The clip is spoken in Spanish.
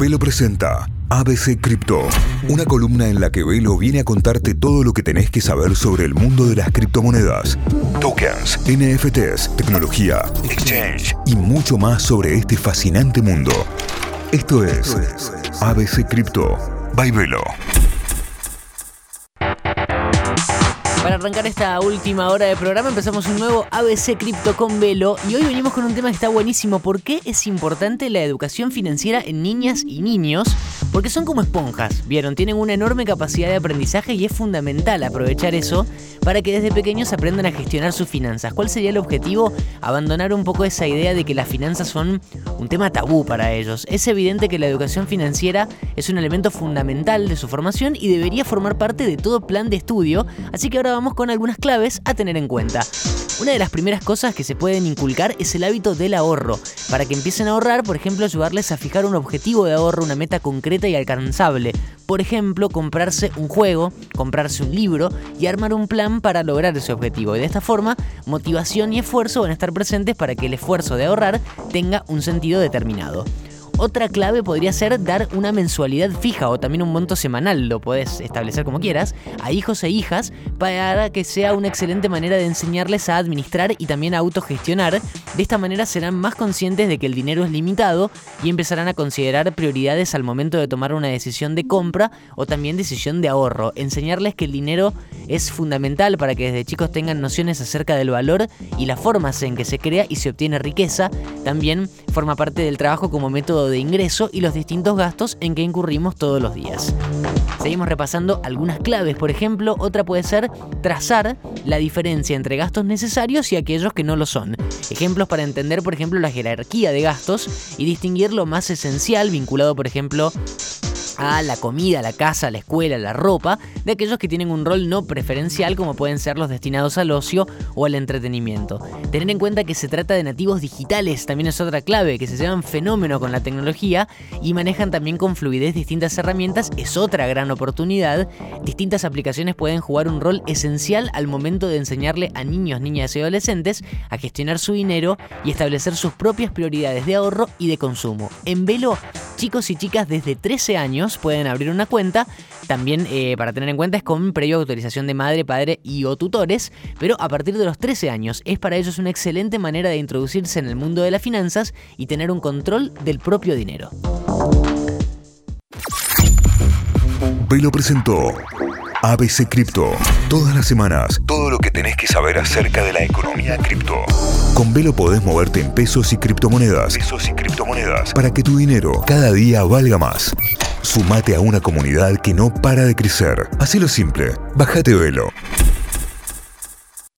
Velo presenta ABC Cripto, una columna en la que Velo viene a contarte todo lo que tenés que saber sobre el mundo de las criptomonedas, tokens, NFTs, tecnología, exchange y mucho más sobre este fascinante mundo. Esto es ABC Cripto by Velo. Para arrancar esta última hora de programa empezamos un nuevo ABC Cripto con Velo y hoy venimos con un tema que está buenísimo. ¿Por qué es importante la educación financiera en niñas y niños? Porque son como esponjas, ¿vieron? Tienen una enorme capacidad de aprendizaje y es fundamental aprovechar eso para que desde pequeños aprendan a gestionar sus finanzas. ¿Cuál sería el objetivo? Abandonar un poco esa idea de que las finanzas son un tema tabú para ellos. Es evidente que la educación financiera es un elemento fundamental de su formación y debería formar parte de todo plan de estudio, así que ahora vamos con algunas claves a tener en cuenta. Una de las primeras cosas que se pueden inculcar es el hábito del ahorro. Para que empiecen a ahorrar, por ejemplo, ayudarles a fijar un objetivo de ahorro, una meta concreta y alcanzable. Por ejemplo, comprarse un juego, comprarse un libro y armar un plan para lograr ese objetivo. Y de esta forma, motivación y esfuerzo van a estar presentes para que el esfuerzo de ahorrar tenga un sentido determinado. Otra clave podría ser dar una mensualidad fija o también un monto semanal, lo puedes establecer como quieras, a hijos e hijas para que sea una excelente manera de enseñarles a administrar y también a autogestionar. De esta manera serán más conscientes de que el dinero es limitado y empezarán a considerar prioridades al momento de tomar una decisión de compra o también decisión de ahorro. Enseñarles que el dinero es fundamental para que desde chicos tengan nociones acerca del valor y las formas en que se crea y se obtiene riqueza. También forma parte del trabajo como método de ingreso y los distintos gastos en que incurrimos todos los días. Seguimos repasando algunas claves, por ejemplo, otra puede ser trazar la diferencia entre gastos necesarios y aquellos que no lo son. Ejemplos para entender, por ejemplo, la jerarquía de gastos y distinguir lo más esencial vinculado, por ejemplo, a la comida, la casa, la escuela, la ropa, de aquellos que tienen un rol no preferencial como pueden ser los destinados al ocio o al entretenimiento. Tener en cuenta que se trata de nativos digitales también es otra clave, que se llevan fenómeno con la tecnología y manejan también con fluidez distintas herramientas es otra gran oportunidad. Distintas aplicaciones pueden jugar un rol esencial al momento de enseñarle a niños, niñas y adolescentes a gestionar su dinero y establecer sus propias prioridades de ahorro y de consumo. En Velo, chicos y chicas desde 13 años pueden abrir una cuenta. También eh, para tener en cuenta es con previa autorización de madre, padre y o tutores, pero a partir de los 13 años es para ellos una excelente manera de introducirse en el mundo de las finanzas y tener un control del propio dinero. Velo presentó ABC Cripto. Todas las semanas, todo lo que tenés que saber acerca de la economía cripto. Con Velo podés moverte en pesos y criptomonedas. Pesos y criptomonedas. Para que tu dinero cada día valga más. Sumate a una comunidad que no para de crecer. Hacelo simple. Bájate Velo.